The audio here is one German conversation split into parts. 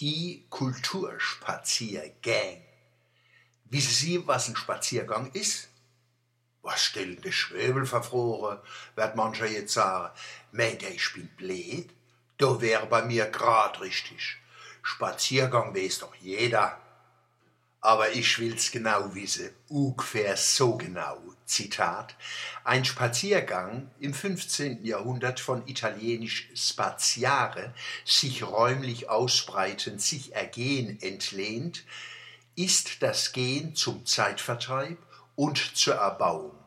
Die Kulturspaziergang. Wissen Sie, was ein Spaziergang ist? Was stellen die Schwebel verfroren, wird mancher jetzt sagen. Meint ihr, ich bin blöd? Da wäre bei mir grad richtig. Spaziergang weiß doch jeder. Aber ich will's genau wissen, ungefähr so genau. Zitat. Ein Spaziergang im 15. Jahrhundert von italienisch spaziare, sich räumlich ausbreiten, sich ergehen entlehnt, ist das Gehen zum Zeitvertreib und zur Erbauung.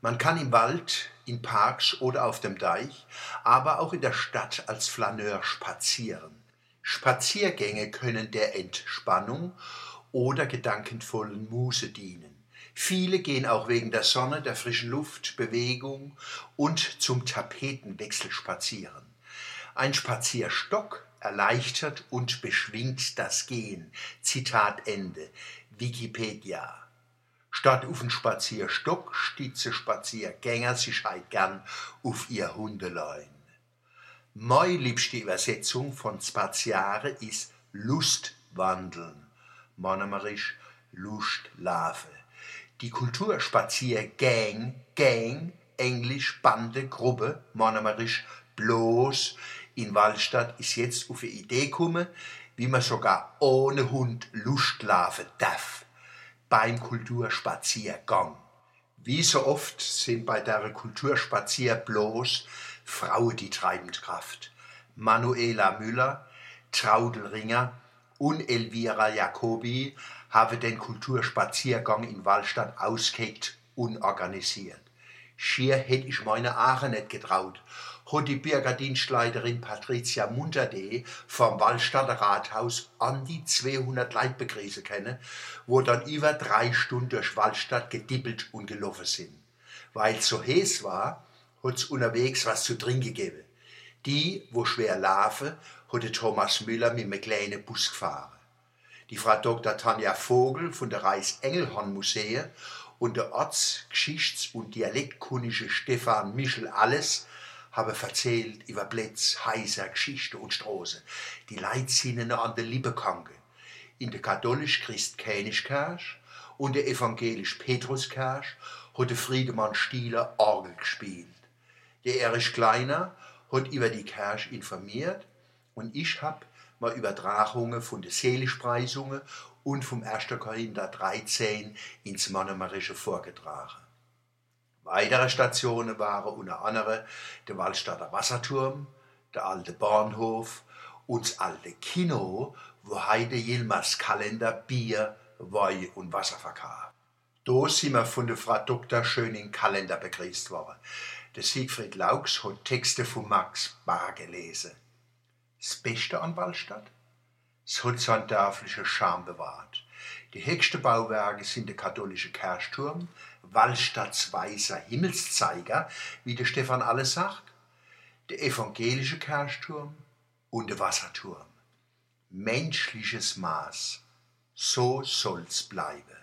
Man kann im Wald, in Parks oder auf dem Deich, aber auch in der Stadt als Flaneur spazieren. Spaziergänge können der Entspannung oder gedankenvollen Muße dienen. Viele gehen auch wegen der Sonne, der frischen Luft, Bewegung und zum Tapetenwechsel spazieren. Ein Spazierstock erleichtert und beschwingt das Gehen. Zitat Ende. Wikipedia. Statt auf den Spazierstock stütze Spaziergänger sich halt gern auf ihr Hundelein. Meine liebste Übersetzung von Spaziare ist Lustwandeln monomerisch Lustlave. Die Kulturspaziergang, Gang, Englisch Bande, Gruppe, monomerisch bloß in Wallstadt ist jetzt auf eine Idee gekommen, wie man sogar ohne Hund Lustlave darf beim Kulturspaziergang. Wie so oft sind bei der Kulturspazier bloß Frauen die treibende Kraft. Manuela Müller, Traudel Ringer und Elvira Jacobi haben den Kulturspaziergang in Wallstadt ausgeheckt und organisiert. Schier hätte ich meine Aachen nicht getraut, hat die Bürgerdienstleiterin Patricia Munterde vom Wallstadter Rathaus an die 200 Leute können, wo dann über drei Stunden durch Wallstadt gedippelt und gelaufen sind. Weil es so heiß war, hat's unterwegs was zu trinken gegeben. Die, wo schwer laufen, hatte Thomas Müller mit einem kleinen Bus gefahren. Die Frau Dr. Tanja Vogel von der Reichs-Engelhorn-Museum und der Orts-, Geschichts- und Dialektkundige Stefan Michel Alles haben erzählt über Plätze, heißer Geschichte und Straße. Die Leute an der Liebe gegangen. In der katholisch-christ-Königskirche und der evangelisch-Petruskirche hat Friedemann Stieler Orgel gespielt. Der Erich Kleiner hat über die Kirche informiert und ich habe mal Übertragungen von der Seligpreisungen und vom 1. Korinther 13 ins Monomarische vorgetragen. Weitere Stationen waren unter anderem der Waldstadter Wasserturm, der alte Bahnhof und das alte Kino, wo Heide Yilmaz Kalender Bier, Wein und Wasser verkauft. Da sind wir von der Frau Dr. Schöning Kalender begrüßt worden. Der Siegfried Laux hat Texte von Max Bar gelesen. Das Beste an Wallstadt? Es hat seinen dörflichen Charme bewahrt. Die höchsten Bauwerke sind der katholische Kirchturm, Wallstadts weißer Himmelszeiger, wie der Stefan alles sagt, der evangelische Kirchturm und der Wasserturm. Menschliches Maß, so soll's bleiben.